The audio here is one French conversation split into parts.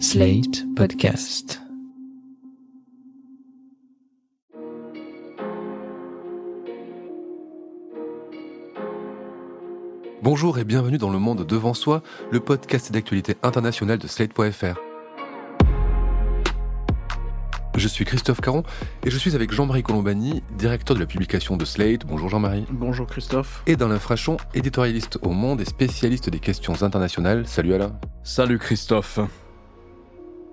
Slate Podcast. Bonjour et bienvenue dans Le Monde Devant Soi, le podcast d'actualité internationale de Slate.fr. Je suis Christophe Caron et je suis avec Jean-Marie Colombani, directeur de la publication de Slate. Bonjour Jean-Marie. Bonjour Christophe. Et d'Alain Frachon, éditorialiste au Monde et spécialiste des questions internationales. Salut Alain. Salut Christophe.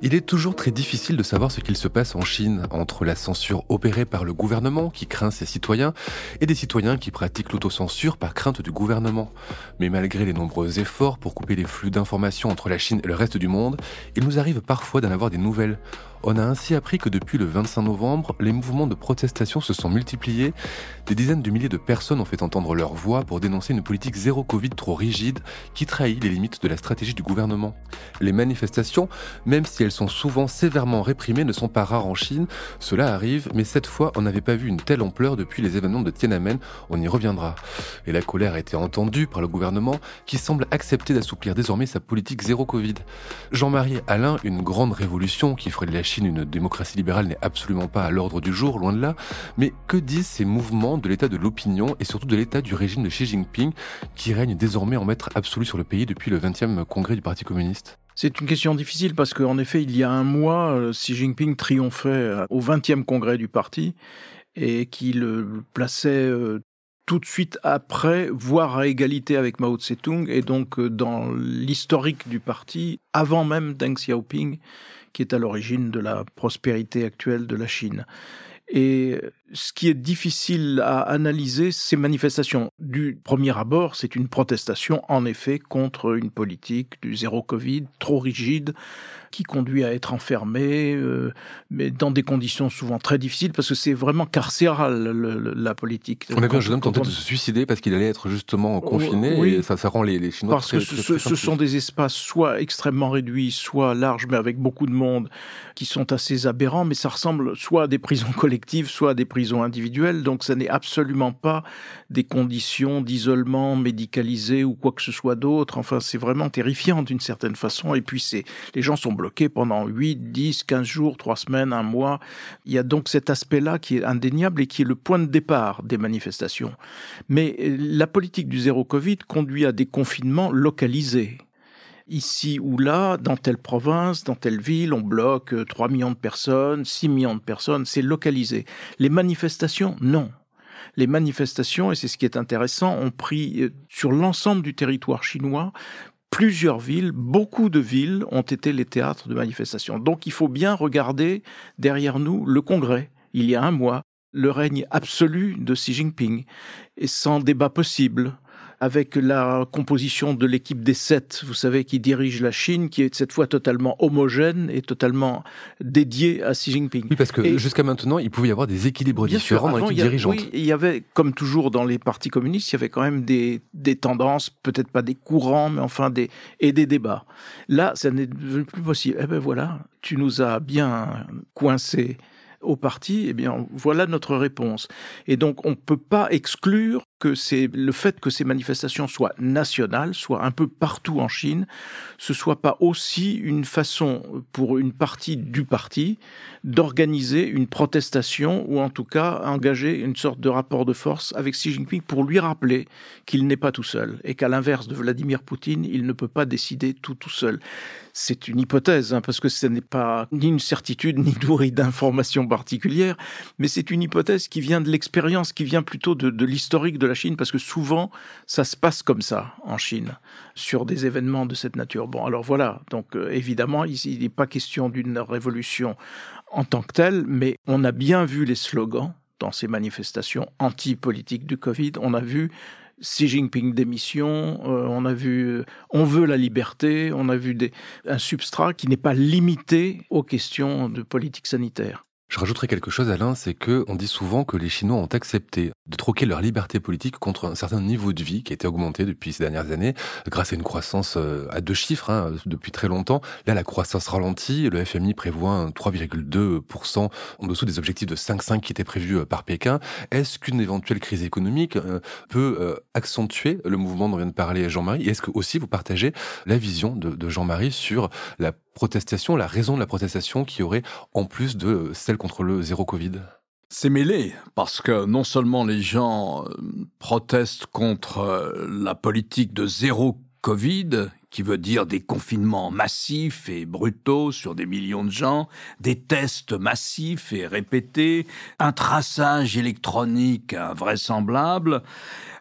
Il est toujours très difficile de savoir ce qu'il se passe en Chine entre la censure opérée par le gouvernement qui craint ses citoyens et des citoyens qui pratiquent l'autocensure par crainte du gouvernement. Mais malgré les nombreux efforts pour couper les flux d'informations entre la Chine et le reste du monde, il nous arrive parfois d'en avoir des nouvelles. On a ainsi appris que depuis le 25 novembre, les mouvements de protestation se sont multipliés. Des dizaines de milliers de personnes ont fait entendre leur voix pour dénoncer une politique zéro Covid trop rigide qui trahit les limites de la stratégie du gouvernement. Les manifestations, même si elles sont souvent sévèrement réprimées, ne sont pas rares en Chine. Cela arrive, mais cette fois, on n'avait pas vu une telle ampleur depuis les événements de Tiananmen. On y reviendra. Et la colère a été entendue par le gouvernement qui semble accepter d'assouplir désormais sa politique zéro Covid. Jean-Marie Alain, une grande révolution qui ferait de la une démocratie libérale n'est absolument pas à l'ordre du jour, loin de là. Mais que disent ces mouvements de l'état de l'opinion et surtout de l'état du régime de Xi Jinping qui règne désormais en maître absolu sur le pays depuis le 20e congrès du Parti communiste? C'est une question difficile parce qu'en effet, il y a un mois, euh, Xi Jinping triomphait euh, au 20e congrès du parti et qui le plaçait euh, tout de suite après, voire à égalité avec Mao Tse-tung, et donc dans l'historique du parti, avant même Deng Xiaoping, qui est à l'origine de la prospérité actuelle de la Chine. Et ce qui est difficile à analyser, ces manifestations. Du premier abord, c'est une protestation, en effet, contre une politique du zéro Covid trop rigide, qui conduit à être enfermé, euh, mais dans des conditions souvent très difficiles, parce que c'est vraiment carcéral, le, la politique. On a vu un jeune homme tenter de se suicider parce qu'il allait être justement oh, confiné, oui, et ça, ça rend les, les Chinois Parce que ce, ce sont des espaces soit extrêmement réduits, soit larges, mais avec beaucoup de monde, qui sont assez aberrants, mais ça ressemble soit à des prisons collectives, soit à des prisons individuelles, donc ça n'est absolument pas des conditions d'isolement médicalisé ou quoi que ce soit d'autre. Enfin, c'est vraiment terrifiant d'une certaine façon. Et puis, c'est les gens sont bloqués pendant 8, 10, 15 jours, 3 semaines, un mois. Il y a donc cet aspect-là qui est indéniable et qui est le point de départ des manifestations. Mais euh, la politique du zéro Covid conduit à des confinements localisés ici ou là, dans telle province, dans telle ville, on bloque 3 euh, millions de personnes, 6 millions de personnes, c'est localisé. Les manifestations, non. Les manifestations, et c'est ce qui est intéressant, ont pris euh, sur l'ensemble du territoire chinois plusieurs villes, beaucoup de villes ont été les théâtres de manifestations. Donc il faut bien regarder derrière nous le Congrès, il y a un mois, le règne absolu de Xi Jinping, et sans débat possible, avec la composition de l'équipe des sept, vous savez, qui dirige la Chine, qui est cette fois totalement homogène et totalement dédiée à Xi Jinping. Oui, parce que jusqu'à maintenant, il pouvait y avoir des équilibres différents dans l'équipe dirigeante. Oui, il y avait, comme toujours dans les partis communistes, il y avait quand même des, des tendances, peut-être pas des courants, mais enfin des, et des débats. Là, ça n'est plus possible. Eh ben voilà, tu nous as bien coincés au parti, eh bien, voilà notre réponse. Et donc, on ne peut pas exclure que c'est le fait que ces manifestations soient nationales, soient un peu partout en Chine, ce soit pas aussi une façon pour une partie du parti d'organiser une protestation ou en tout cas engager une sorte de rapport de force avec Xi Jinping pour lui rappeler qu'il n'est pas tout seul et qu'à l'inverse de Vladimir Poutine, il ne peut pas décider tout tout seul. C'est une hypothèse, hein, parce que ce n'est pas ni une certitude ni nourri d'informations particulières, mais c'est une hypothèse qui vient de l'expérience, qui vient plutôt de, de l'historique de Chine, parce que souvent, ça se passe comme ça en Chine, sur des événements de cette nature. Bon, alors voilà, donc euh, évidemment, il n'est pas question d'une révolution en tant que telle, mais on a bien vu les slogans dans ces manifestations anti-politiques du Covid. On a vu Xi Jinping démission, euh, on a vu euh, on veut la liberté, on a vu un substrat qui n'est pas limité aux questions de politique sanitaire. Je rajouterais quelque chose, Alain, c'est que on dit souvent que les Chinois ont accepté de troquer leur liberté politique contre un certain niveau de vie qui a été augmenté depuis ces dernières années, grâce à une croissance euh, à deux chiffres hein, depuis très longtemps. Là, la croissance ralentit. Le FMI prévoit 3,2% en dessous des objectifs de 5,5 qui étaient prévus euh, par Pékin. Est-ce qu'une éventuelle crise économique euh, peut accentuer le mouvement dont vient de parler Jean-Marie? Est-ce que aussi vous partagez la vision de Jean-Marie sur la protestation, la raison de la protestation qui aurait en plus de celle contre le zéro Covid? C'est mêlé, parce que non seulement les gens euh, protestent contre euh, la politique de zéro Covid, qui veut dire des confinements massifs et brutaux sur des millions de gens, des tests massifs et répétés, un traçage électronique invraisemblable,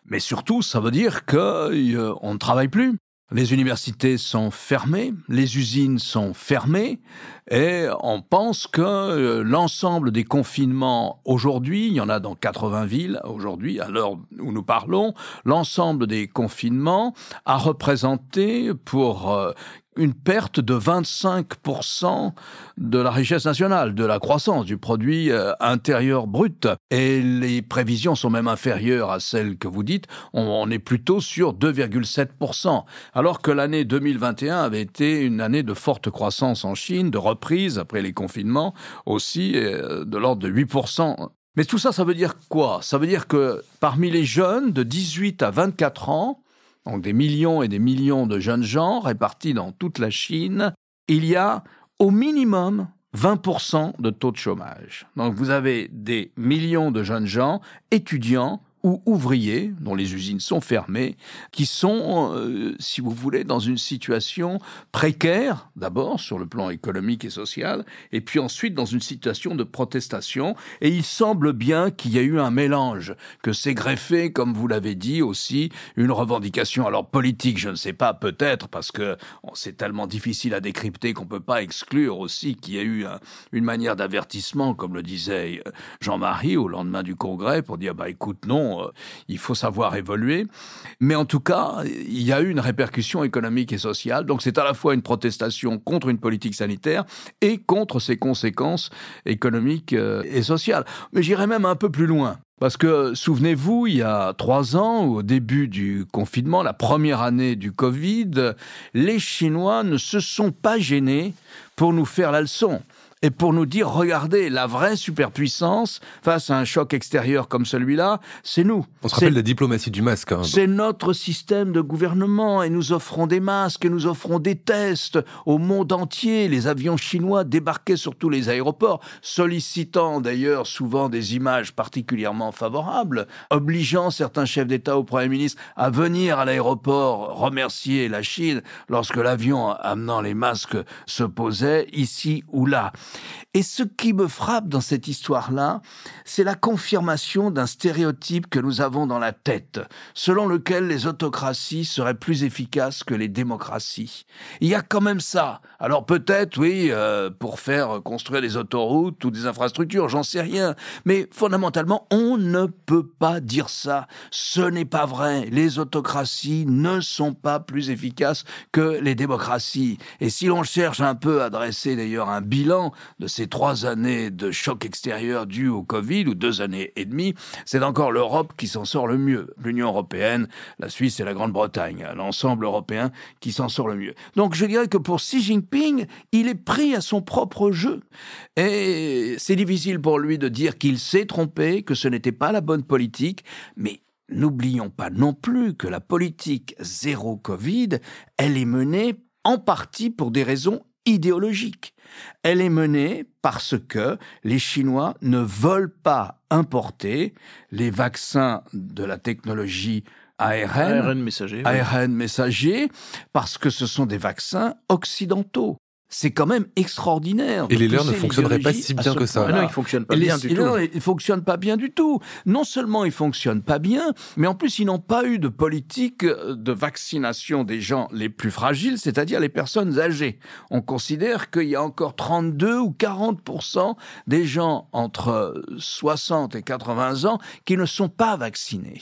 mais surtout ça veut dire qu'on euh, ne travaille plus. Les universités sont fermées, les usines sont fermées, et on pense que euh, l'ensemble des confinements aujourd'hui, il y en a dans 80 villes aujourd'hui, à l'heure où nous parlons, l'ensemble des confinements a représenté pour euh, une perte de 25% de la richesse nationale, de la croissance du produit euh, intérieur brut. Et les prévisions sont même inférieures à celles que vous dites. On, est plutôt sur 2,7%. Alors que l'année 2021 avait été une année de forte croissance en Chine, de reprise après les confinements, aussi euh, de l'ordre de 8%. Mais tout ça, ça veut dire quoi? Ça veut dire que parmi les jeunes de 18 à 24 ans, donc des millions et des millions de jeunes gens répartis dans toute la Chine, il y a au minimum 20% de taux de chômage. Donc vous avez des millions de jeunes gens, étudiants, ou ouvriers, dont les usines sont fermées, qui sont, euh, si vous voulez, dans une situation précaire, d'abord sur le plan économique et social, et puis ensuite dans une situation de protestation. Et il semble bien qu'il y a eu un mélange, que c'est greffé, comme vous l'avez dit aussi, une revendication, alors politique, je ne sais pas, peut-être, parce que c'est tellement difficile à décrypter qu'on ne peut pas exclure aussi qu'il y a eu une manière d'avertissement, comme le disait Jean-Marie au lendemain du Congrès, pour dire, bah écoute, non, euh, il faut savoir évoluer. Mais en tout cas, il y a eu une répercussion économique et sociale. Donc c'est à la fois une protestation contre une politique sanitaire et contre ses conséquences économiques euh, et sociales. Mais j'irai même un peu plus loin. Parce que, souvenez-vous, il y a trois ans, au début du confinement, la première année du Covid, les Chinois ne se sont pas gênés pour nous faire la leçon et pour nous dire, regardez, la vraie superpuissance face à un choc extérieur comme celui-là, c'est nous. On se rappelle la diplomatie du masque. Hein. C'est notre système de gouvernement et nous offrons des masques et nous offrons des tests au monde entier. Les avions chinois débarquaient sur tous les aéroports, sollicitant d'ailleurs souvent des images particulièrement favorables, obligeant certains chefs d'État ou Premier ministre à venir à l'aéroport remercier la Chine lorsque l'avion amenant les masques se posait ici ou là. Et ce qui me frappe dans cette histoire-là, c'est la confirmation d'un stéréotype que nous avons dans la tête, selon lequel les autocraties seraient plus efficaces que les démocraties. Il y a quand même ça. Alors peut-être, oui, euh, pour faire construire des autoroutes ou des infrastructures, j'en sais rien. Mais fondamentalement, on ne peut pas dire ça. Ce n'est pas vrai. Les autocraties ne sont pas plus efficaces que les démocraties. Et si l'on cherche un peu à dresser d'ailleurs un bilan de ces trois années de choc extérieur dû au Covid, ou deux années et demie, c'est encore l'Europe qui s'en sort le mieux. L'Union européenne, la Suisse et la Grande-Bretagne, l'ensemble européen qui s'en sort le mieux. Donc je dirais que pour Xi Jinping, il est pris à son propre jeu. Et c'est difficile pour lui de dire qu'il s'est trompé, que ce n'était pas la bonne politique, mais N'oublions pas non plus que la politique zéro Covid, elle est menée en partie pour des raisons idéologique. Elle est menée parce que les Chinois ne veulent pas importer les vaccins de la technologie ARN, ARN messager, ARN messager, parce que ce sont des vaccins occidentaux c'est quand même extraordinaire. Et les leurs ne fonctionneraient pas si bien que ça. Ah non, ils fonctionnent pas bien du tout. Ils fonctionnent pas bien du tout. Non seulement ils fonctionnent pas bien, mais en plus ils n'ont pas eu de politique de vaccination des gens les plus fragiles, c'est-à-dire les personnes âgées. On considère qu'il y a encore 32 ou 40% des gens entre 60 et 80 ans qui ne sont pas vaccinés.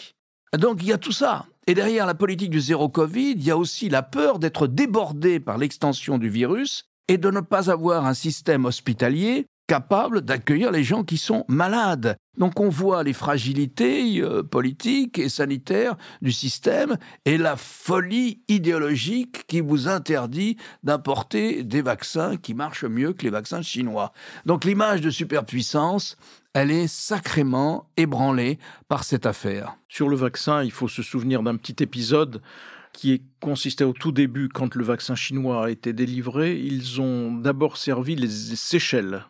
Donc il y a tout ça. Et derrière la politique du zéro Covid, il y a aussi la peur d'être débordé par l'extension du virus et de ne pas avoir un système hospitalier capable d'accueillir les gens qui sont malades. Donc on voit les fragilités euh, politiques et sanitaires du système et la folie idéologique qui vous interdit d'importer des vaccins qui marchent mieux que les vaccins chinois. Donc l'image de superpuissance, elle est sacrément ébranlée par cette affaire. Sur le vaccin, il faut se souvenir d'un petit épisode qui consistait au tout début, quand le vaccin chinois a été délivré, ils ont d'abord servi les Seychelles.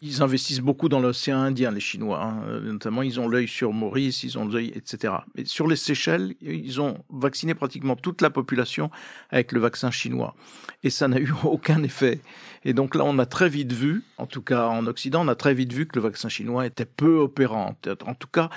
Ils investissent beaucoup dans l'océan Indien, les Chinois. Hein. Notamment, ils ont l'œil sur Maurice, ils ont l'œil, etc. Mais sur les Seychelles, ils ont vacciné pratiquement toute la population avec le vaccin chinois. Et ça n'a eu aucun effet. Et donc là, on a très vite vu, en tout cas en Occident, on a très vite vu que le vaccin chinois était peu opérant. En tout cas,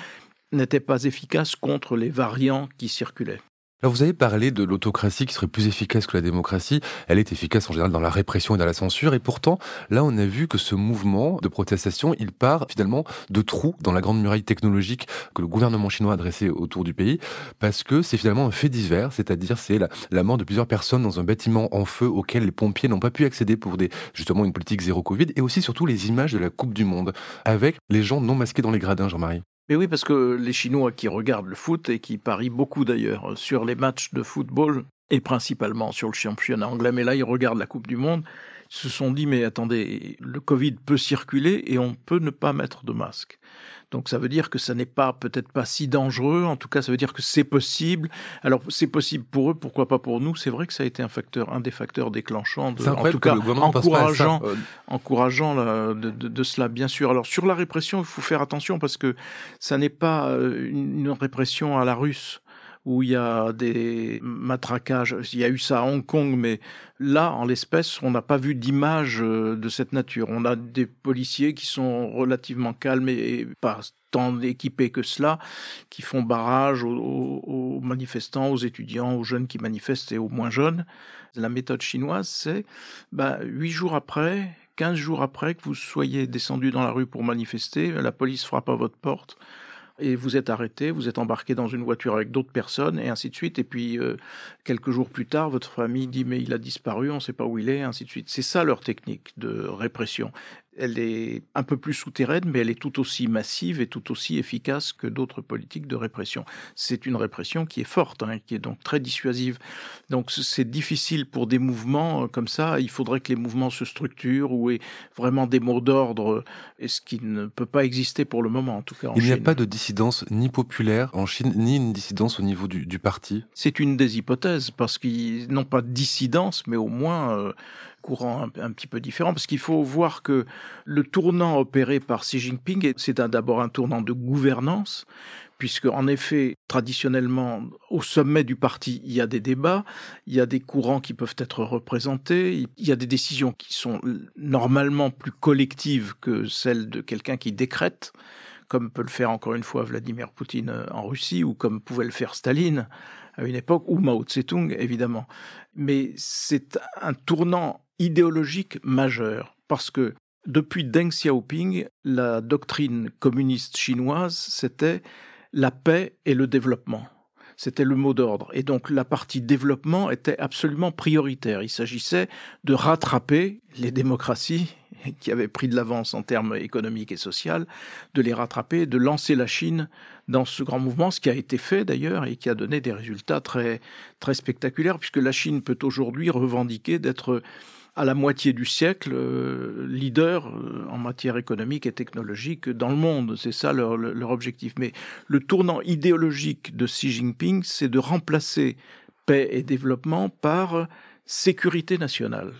n'était pas efficace contre les variants qui circulaient. Alors vous avez parlé de l'autocratie qui serait plus efficace que la démocratie. Elle est efficace en général dans la répression et dans la censure. Et pourtant, là, on a vu que ce mouvement de protestation, il part finalement de trous dans la grande muraille technologique que le gouvernement chinois a dressé autour du pays, parce que c'est finalement un fait divers, c'est-à-dire c'est la, la, mort de plusieurs personnes dans un bâtiment en feu auquel les pompiers n'ont pas pu accéder pour des justement une politique zéro Covid, et aussi surtout les images de la Coupe du Monde avec les gens non masqués dans les gradins, Jean-Marie. Mais oui, parce que les Chinois qui regardent le foot et qui parient beaucoup d'ailleurs sur les matchs de football et principalement sur le championnat anglais, mais là ils regardent la Coupe du Monde, se sont dit mais attendez, le Covid peut circuler et on peut ne pas mettre de masque. Donc ça veut dire que ça n'est pas peut-être pas si dangereux, en tout cas ça veut dire que c'est possible. Alors c'est possible pour eux, pourquoi pas pour nous? C'est vrai que ça a été un facteur, un des facteurs déclenchants, de, en tout cas encourageant, euh. encourageant de, de, de, cela bien sûr. Alors sur la répression, il faut faire attention parce que ça n'est pas euh, une répression à la russe où il y a des matraquages. Il y a eu ça à Hong Kong, mais là, en l'espèce, on n'a pas vu d'image euh, de cette nature. On a des policiers qui sont relativement calmes et pas tant équipés que cela, qui font barrage aux, manifestants, aux étudiants, aux jeunes qui manifestent et aux moins jeunes. La méthode chinoise, c'est bah, huit jours après, 15 jours après que vous soyez descendu dans la rue pour manifester, la police frappe à votre porte et vous êtes arrêté, vous êtes embarqué dans une voiture avec d'autres personnes, et ainsi de suite. Et puis, euh, quelques jours plus tard, votre famille dit mais il a disparu, on ne sait pas où il est, ainsi de suite. C'est ça leur technique de répression elle est un peu plus souterraine, mais elle est tout aussi massive et tout aussi efficace que d'autres politiques de répression. C'est une répression qui est forte, hein, qui est donc très dissuasive. Donc c'est difficile pour des mouvements euh, comme ça. Il faudrait que les mouvements se structurent ou aient vraiment des mots d'ordre, et ce qui ne peut pas exister pour le moment, en tout cas. En Il n'y a pas de dissidence ni populaire en Chine, ni une dissidence au niveau du, du parti? C'est une des hypothèses, parce qu'ils n'ont pas de dissidence, mais au moins euh, courant un, petit peu différent, parce qu'il faut voir que le tournant opéré par Xi Jinping, c'est d'abord un tournant de gouvernance, puisque en effet, traditionnellement, au sommet du parti, il y a des débats, il y a des courants qui peuvent être représentés, il y a des décisions qui sont normalement plus collectives que celles de quelqu'un qui décrète, comme peut le faire encore une fois Vladimir Poutine euh, en Russie, ou comme pouvait le faire Staline à une époque, ou Mao Tse-tung, évidemment. Mais c'est un tournant idéologique majeur, parce que depuis Deng Xiaoping, la doctrine communiste chinoise, c'était la paix et le développement. C'était le mot d'ordre. Et donc la partie développement était absolument prioritaire. Il s'agissait de rattraper les démocraties qui avaient pris de l'avance en termes économiques et sociaux, de les rattraper, de lancer la Chine dans ce grand mouvement, ce qui a été fait d'ailleurs et qui a donné des résultats très, très spectaculaires, puisque la Chine peut aujourd'hui revendiquer d'être à la moitié du siècle euh, leader euh, en matière économique et technologique dans le monde. C'est ça leur, leur objectif. Mais le tournant idéologique de Xi Jinping, c'est de remplacer paix et développement par sécurité nationale.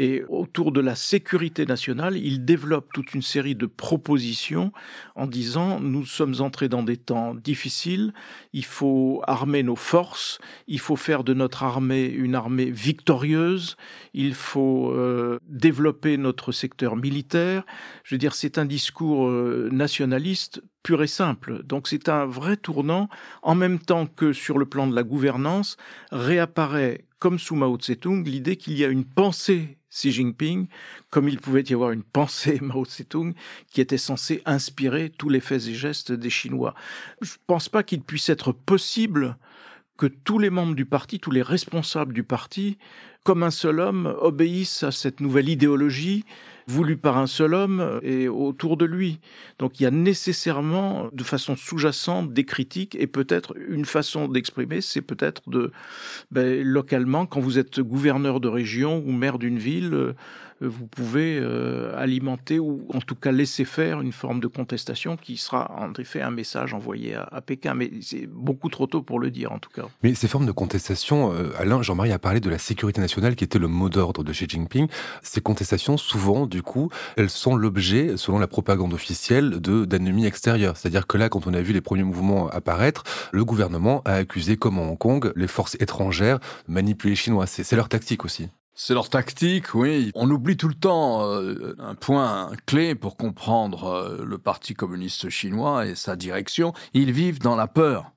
Et autour de la sécurité nationale, il développe toute une série de propositions en disant nous sommes entrés dans des temps difficiles, il faut armer nos forces, il faut faire de notre armée une armée victorieuse, il faut euh, développer notre secteur militaire. Je veux dire, c'est un discours euh, nationaliste pur et simple. Donc c'est un vrai tournant, en même temps que sur le plan de la gouvernance, réapparaît comme sous Mao Tse-tung, l'idée qu'il y a une pensée Xi Jinping, comme il pouvait y avoir une pensée Mao Tse-tung qui était censée inspirer tous les faits et gestes des Chinois. Je ne pense pas qu'il puisse être possible que tous les membres du parti, tous les responsables du parti, comme un seul homme, obéissent à cette nouvelle idéologie voulu par un seul homme et autour de lui. Donc il y a nécessairement, de façon sous-jacente, des critiques et peut-être une façon d'exprimer, c'est peut-être de ben, localement, quand vous êtes gouverneur de région ou maire d'une ville, euh, vous pouvez euh, alimenter ou en tout cas laisser faire une forme de contestation qui sera en effet un message envoyé à, Pékin. Mais c'est beaucoup trop tôt pour le dire en tout cas. Mais ces formes de contestation, euh, Alain, Jean-Marie a parlé de la sécurité nationale qui était le mot d'ordre de Xi Jinping. Ces contestations, souvent, du coup, elles sont l'objet, selon la propagande officielle, de d'ennemis extérieurs. C'est-à-dire que là, quand on a vu les premiers mouvements apparaître, le gouvernement a accusé, comme en Hong Kong, les forces étrangères de manipuler les Chinois. C'est leur tactique aussi. C'est leur tactique, oui. On oublie tout le temps euh, un point clé pour comprendre euh, le Parti communiste chinois et sa direction. Ils vivent dans la peur.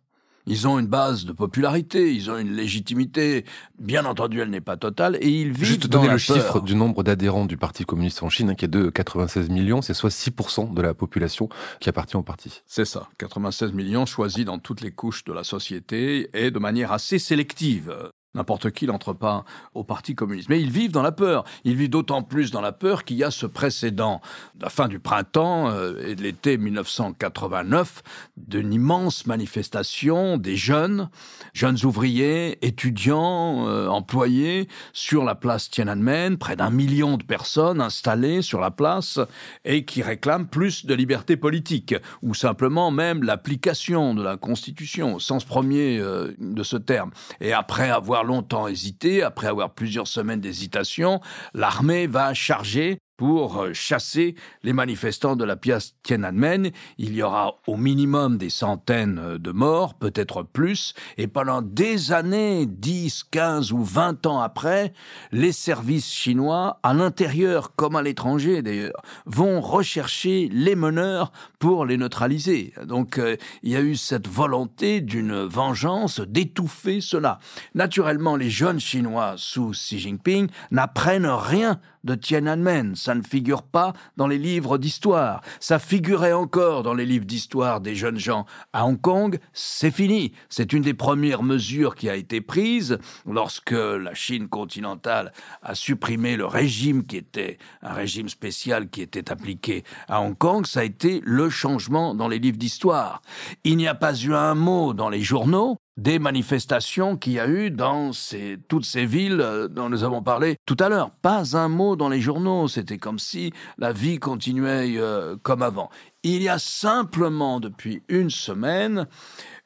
Ils ont une base de popularité, ils ont une légitimité. Bien entendu, elle n'est pas totale, et ils vivent Juste donner le chiffre du nombre d'adhérents du Parti communiste en Chine, hein, qui est de 96 millions, c'est soit 6% de la population qui appartient au parti. C'est ça, 96 millions choisis dans toutes les couches de la société et de manière assez sélective. N'importe qui n'entre pas au Parti communiste. Mais ils vivent dans la peur. Ils vivent d'autant plus dans la peur qu'il y a ce précédent, la fin du printemps euh, et de l'été 1989, d'une immense manifestation des jeunes, jeunes ouvriers, étudiants, euh, employés, sur la place Tiananmen, près d'un million de personnes installées sur la place et qui réclament plus de liberté politique, ou simplement même l'application de la Constitution, au sens premier euh, de ce terme. Et après avoir longtemps hésité, après avoir plusieurs semaines d'hésitation, l'armée va charger pour euh, chasser les manifestants de la pièce Tiananmen. Il y aura au minimum des centaines euh, de morts, peut-être plus, et pendant des années, 10, 15 ou 20 ans après, les services chinois, à l'intérieur comme à l'étranger d'ailleurs, vont rechercher les meneurs pour les neutraliser. Donc euh, il y a eu cette volonté d'une vengeance d'étouffer cela. Naturellement, les jeunes Chinois sous Xi Jinping n'apprennent rien de Tiananmen. Ça ne figure pas dans les livres d'histoire. Ça figurait encore dans les livres d'histoire des jeunes gens. À Hong Kong, c'est fini. C'est une des premières mesures qui a été prise lorsque la Chine continentale a supprimé le régime qui était un régime spécial qui était appliqué à Hong Kong. Ça a été le changement dans les livres d'histoire. Il n'y a pas eu un mot dans les journaux des manifestations qu'il y a eu dans toutes ces villes euh, dont nous avons parlé tout à l'heure. Pas un mot dans les journaux, c'était comme si la vie continuait euh, comme avant. Il y a simplement depuis une semaine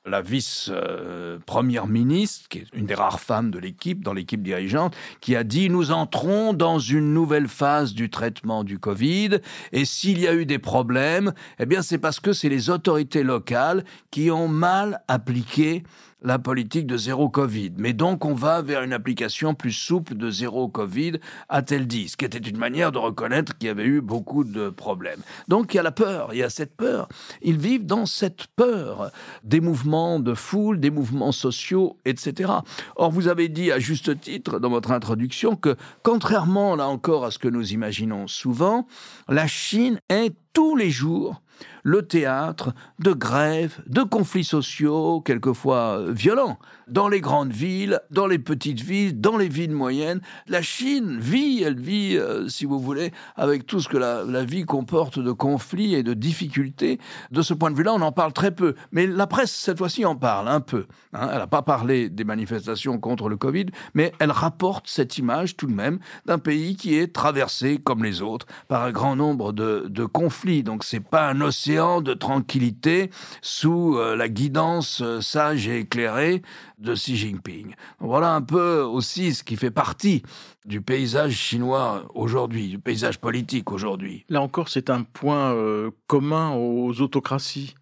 la vice-première ministre, qui est une des rares femmes de l'équipe, dans l'équipe dirigeante, qui a dit nous entrons dans une nouvelle phase du traitement du Covid, et s'il y a eu des problèmes, eh bien c'est parce que c'est les autorités locales qui ont mal appliqué la politique de zéro Covid. Mais donc on va vers une application plus souple de zéro Covid, a-t-elle dit, ce qui était une manière de reconnaître qu'il y avait eu beaucoup de problèmes. Donc il y a la peur, il y a cette peur. Ils vivent dans cette peur des mouvements de foule, des mouvements sociaux, etc. Or vous avez dit à juste titre dans votre introduction que contrairement là encore à ce que nous imaginons souvent, la Chine est tous les jours le théâtre de grèves, de conflits sociaux, quelquefois violents, dans les grandes villes, dans les petites villes, dans les villes moyennes. La Chine vit, elle vit, euh, si vous voulez, avec tout ce que la, vie comporte de conflits et de difficultés. De ce point de vue-là, on en parle très peu. Mais la presse, cette fois-ci, en parle un peu. Hein. Elle n'a pas parlé des manifestations contre le Covid, mais elle rapporte cette image tout de même d'un pays qui est traversé, comme les autres, par un grand nombre de conflits. Donc c'est pas un océan de tranquillité sous euh, la guidance euh, sage et éclairée de Xi Jinping. Voilà un peu aussi ce qui fait partie du paysage chinois aujourd'hui, du paysage politique aujourd'hui. Là encore, c'est un point euh, commun aux autocraties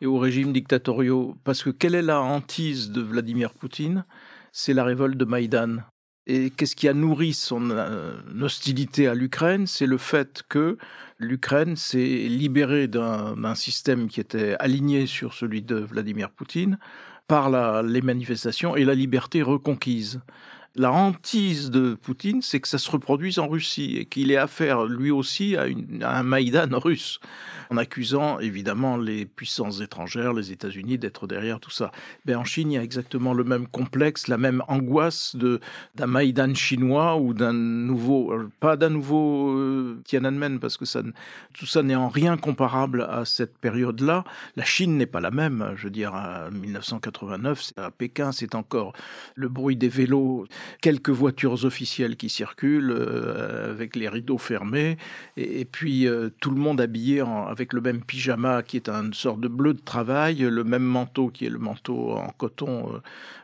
et aux régimes dictatoriaux, parce que quelle est la hantise de Vladimir Poutine? C'est la révolte de Maïdan. Et qu'est-ce qui a nourri son hostilité à l'Ukraine? C'est le fait que l'Ukraine s'est libérée d'un système qui était aligné sur celui de Vladimir Poutine par les manifestations et la liberté reconquise. La hantise de Poutine, c'est que ça se reproduise en Russie et qu'il ait affaire lui aussi à, un Maïdan russe en accusant évidemment les puissances étrangères, les États-Unis, d'être derrière tout ça. Mais en Chine, il y a exactement le même complexe, la même angoisse de d'un Maïdan chinois ou d'un nouveau, euh, pas d'un nouveau euh, Tiananmen, parce que tout ça n'est en rien comparable à cette période-là. La Chine n'est pas la même. Je veux dire, en 1989, à Pékin, c'est encore le bruit des vélos, quelques voitures officielles qui circulent euh, avec les rideaux fermés, et, puis tout le monde habillé en, avec le même pyjama qui est une sorte de bleu de travail, le même manteau qui est le manteau en coton euh,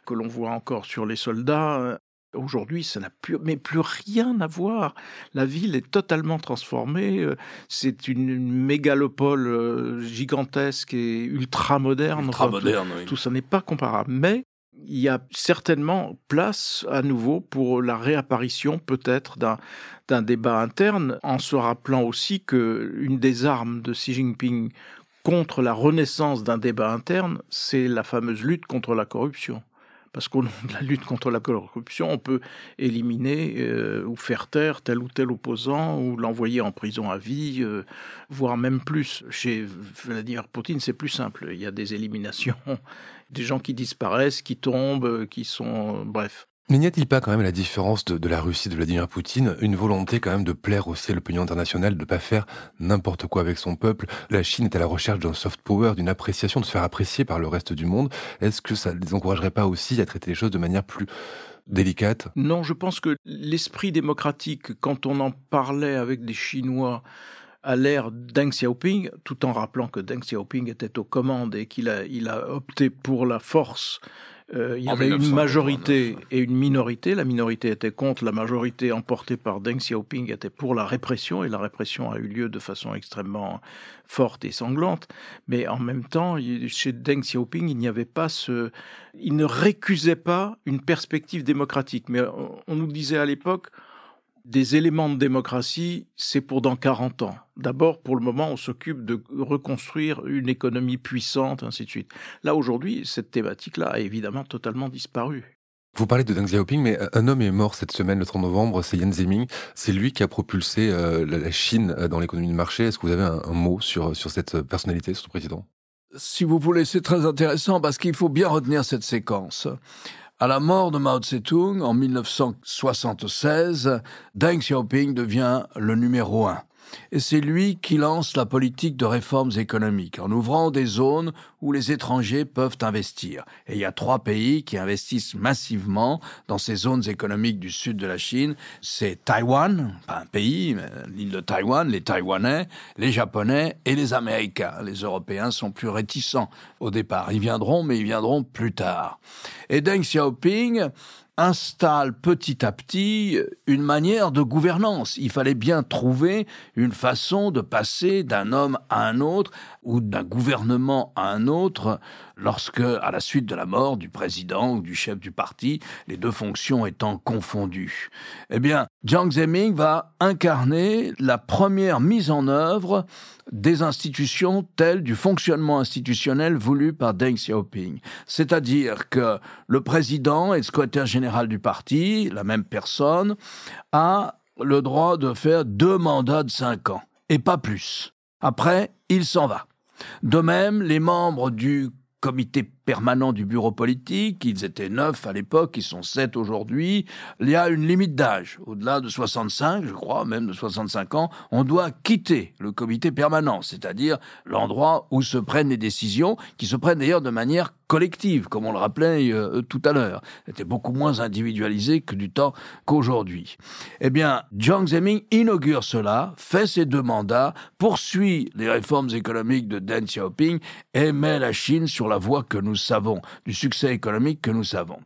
que l'on voit encore sur les soldats. Aujourd'hui, ça n'a plus, mais plus rien à voir. La ville est totalement transformée. Euh, c'est une mégalopole euh, gigantesque et ultra moderne. Ultra moderne, oui. Tout ça n'est pas comparable. Mais il y a certainement place à nouveau pour la réapparition peut-être d'un débat interne, en se rappelant aussi que une des armes de Xi Jinping contre la renaissance d'un débat interne, c'est la fameuse lutte contre la corruption parce qu'au nom de la lutte contre la corruption, on peut éliminer euh, ou faire taire tel ou tel opposant ou l'envoyer en prison à vie, euh, voire même plus. Chez Vladimir Poutine, c'est plus simple. Il y a des éliminations, des gens qui disparaissent, qui tombent, qui sont... Bref. Mais n'y a-t-il pas quand même la différence de, la Russie de Vladimir Poutine, une volonté quand même de plaire aussi à l'opinion internationale, de ne pas faire n'importe quoi avec son peuple? La Chine est à la recherche d'un soft power, d'une appréciation, de se faire apprécier par le reste du monde. Est-ce que ça ne les encouragerait pas aussi à traiter les choses de manière plus délicate? Non, je pense que l'esprit démocratique, quand on en parlait avec des Chinois, à l'ère Deng Xiaoping, tout en rappelant que Deng Xiaoping était aux commandes et qu'il a, il a opté pour la force euh, il y avait une majorité et une minorité. La minorité était contre, la majorité emportée par Deng Xiaoping était pour la répression, et la répression a eu lieu de façon extrêmement forte et sanglante. Mais en même temps, chez Deng Xiaoping, il n'y avait pas ce... Il ne récusait pas une perspective démocratique. Mais on nous disait à l'époque, des éléments de démocratie, c'est pour dans 40 ans. D'abord, pour le moment, on s'occupe de reconstruire une économie puissante, ainsi de suite. Là, aujourd'hui, cette thématique-là a évidemment totalement disparu. Vous parlez de Deng Xiaoping, mais un homme est mort cette semaine, le 30 novembre, c'est Yan Zemin. C'est lui qui a propulsé euh, la Chine euh, dans l'économie de marché. Est-ce que vous avez un, un, mot sur, sur cette personnalité, sur ce président Si vous voulez, c'est très intéressant parce qu'il faut bien retenir cette séquence. À la mort de Mao Tse-tung en 1976, Deng Xiaoping devient le numéro un. Et c'est lui qui lance la politique de réformes économiques en ouvrant des zones où les étrangers peuvent investir. Et il y a trois pays qui investissent massivement dans ces zones économiques du sud de la Chine. C'est Taïwan, pas un pays, l'île de Taïwan, les Taïwanais, les Japonais et les Américains. Les Européens sont plus réticents au départ. Ils viendront, mais ils viendront plus tard. Et Deng Xiaoping, installe petit à petit une manière de gouvernance. Il fallait bien trouver une façon de passer d'un homme à un autre ou d'un gouvernement à un autre lorsque, à la suite de la mort du président ou du chef du parti, les deux fonctions étant confondues. Eh bien, Jiang Zemin va incarner la première mise en œuvre des institutions telles du fonctionnement institutionnel voulu par Deng Xiaoping. C'est-à-dire que le président et le secrétaire général du parti, la même personne, a le droit de faire deux mandats de cinq ans, et pas plus. Après, il s'en va. De même, les membres du comité permanent du bureau politique, ils étaient neuf à l'époque, ils sont sept aujourd'hui, il y a une limite d'âge. Au-delà de 65, je crois, même de 65 ans, on doit quitter le comité permanent, c'est-à-dire l'endroit où se prennent les décisions, qui se prennent d'ailleurs de manière collective, comme on le rappelait euh, tout à l'heure. C'était beaucoup moins individualisé que du temps qu'aujourd'hui. Eh bien, Jiang Zemin inaugure cela, fait ses deux mandats, poursuit les réformes économiques de Deng Xiaoping et met la Chine sur la voie que nous savons, du succès économique que nous savons.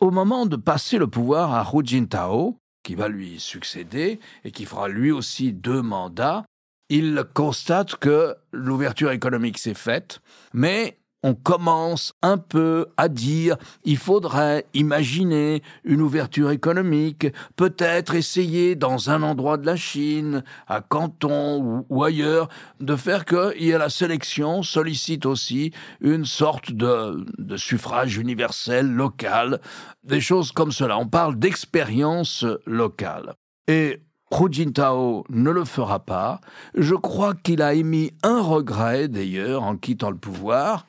Au moment de passer le pouvoir à Hu Jintao, qui va lui succéder et qui fera lui aussi deux mandats, il constate que l'ouverture économique s'est faite, mais on commence un peu à dire il faudrait imaginer une ouverture économique, peut-être essayer dans un endroit de la Chine, à Canton ou, ailleurs, de faire ait la sélection sollicite aussi une sorte de, de suffrage universel local, des choses comme cela. On parle d'expérience locale. Et Hu Jintao ne le fera pas. Je crois qu'il a émis un regret, d'ailleurs, en quittant le pouvoir,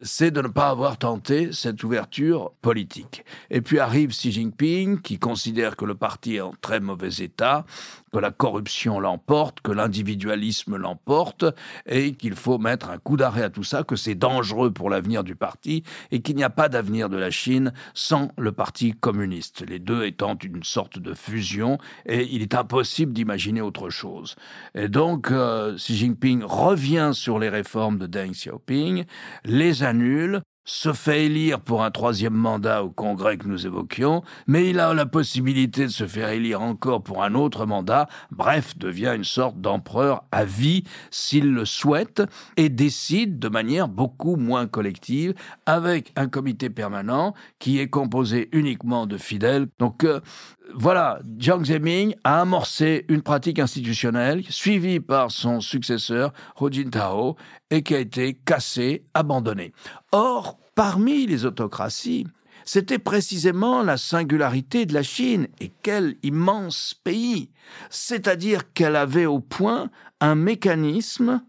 c'est de ne pas avoir tenté cette ouverture politique. Et puis arrive Xi Jinping, qui considère que le parti est en très mauvais état, que la corruption l'emporte, que l'individualisme l'emporte, et qu'il faut mettre un coup d'arrêt à tout ça, que c'est dangereux pour l'avenir du parti, et qu'il n'y a pas d'avenir de la Chine sans le parti communiste, les deux étant une sorte de fusion, et il est impossible d'imaginer autre chose. Et donc, euh, Xi Jinping revient sur les réformes de Deng Xiaoping, les annule, se fait élire pour un troisième mandat au Congrès que nous évoquions, mais il a la possibilité de se faire élire encore pour un autre mandat, bref, devient une sorte d'empereur à vie s'il le souhaite, et décide de manière beaucoup moins collective, avec un comité permanent qui est composé uniquement de fidèles. Donc euh, voilà, Jiang Zemin a amorcé une pratique institutionnelle suivie par son successeur, Hu Jintao, et qui a été cassée, abandonnée. Or, parmi les autocraties, c'était précisément la singularité de la Chine, et quel immense pays, c'est-à-dire qu'elle avait au point un mécanisme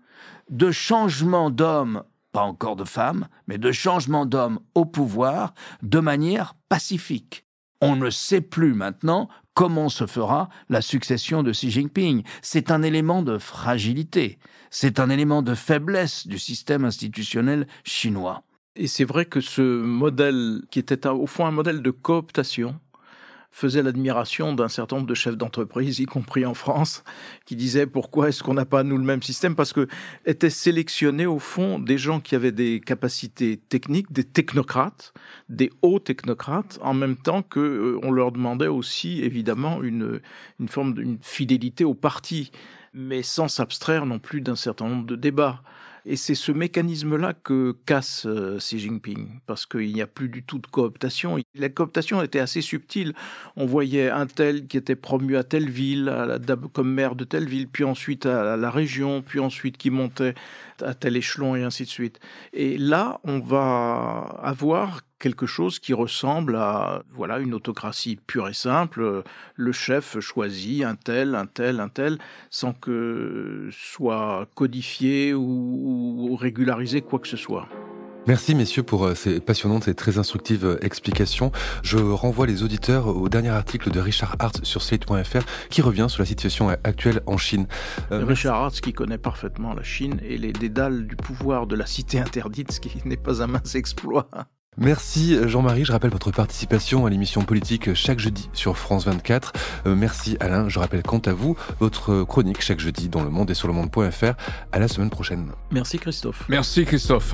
de changement d'homme, pas encore de femme, mais de changement d'homme au pouvoir de manière pacifique. On ne sait plus maintenant comment se fera la succession de Xi Jinping. C'est un élément de fragilité, c'est un élément de faiblesse du système institutionnel chinois. Et c'est vrai que ce modèle, qui était au fond un modèle de cooptation, faisait l'admiration d'un certain nombre de chefs d'entreprise, y compris en France, qui disaient pourquoi est-ce qu'on n'a pas nous le même système? Parce que étaient sélectionnés au fond des gens qui avaient des capacités techniques, des technocrates, des hauts technocrates, en même temps que euh, on leur demandait aussi évidemment une une forme d'une fidélité au parti, mais sans s'abstraire non plus d'un certain nombre de débats. Et c'est ce mécanisme-là que casse euh, Xi Jinping, parce qu'il n'y a plus du tout de cooptation. La cooptation était assez subtile. On voyait un tel qui était promu à telle ville, comme maire de telle ville, puis ensuite à la région, puis ensuite qui montait à tel échelon et ainsi de suite. Et là, on va avoir quelque chose qui ressemble à voilà une autocratie pure et simple. Le chef choisit un tel, un tel, un tel, sans que soit codifié ou, régularisé quoi que ce soit. Merci messieurs pour euh, ces passionnantes et très instructives euh, explications. Je renvoie les auditeurs au dernier article de Richard Hart sur slate.fr qui revient sur la situation actuelle en Chine. Euh, Richard Hart qui connaît parfaitement la Chine et les dédales du pouvoir de la cité interdite, ce qui n'est pas un mince exploit. Merci Jean-Marie, je rappelle votre participation à l'émission politique chaque jeudi sur France 24. Euh, merci Alain, je rappelle quant à vous votre chronique chaque jeudi dans le monde et sur le monde.fr. À la semaine prochaine. Merci Christophe. Merci Christophe.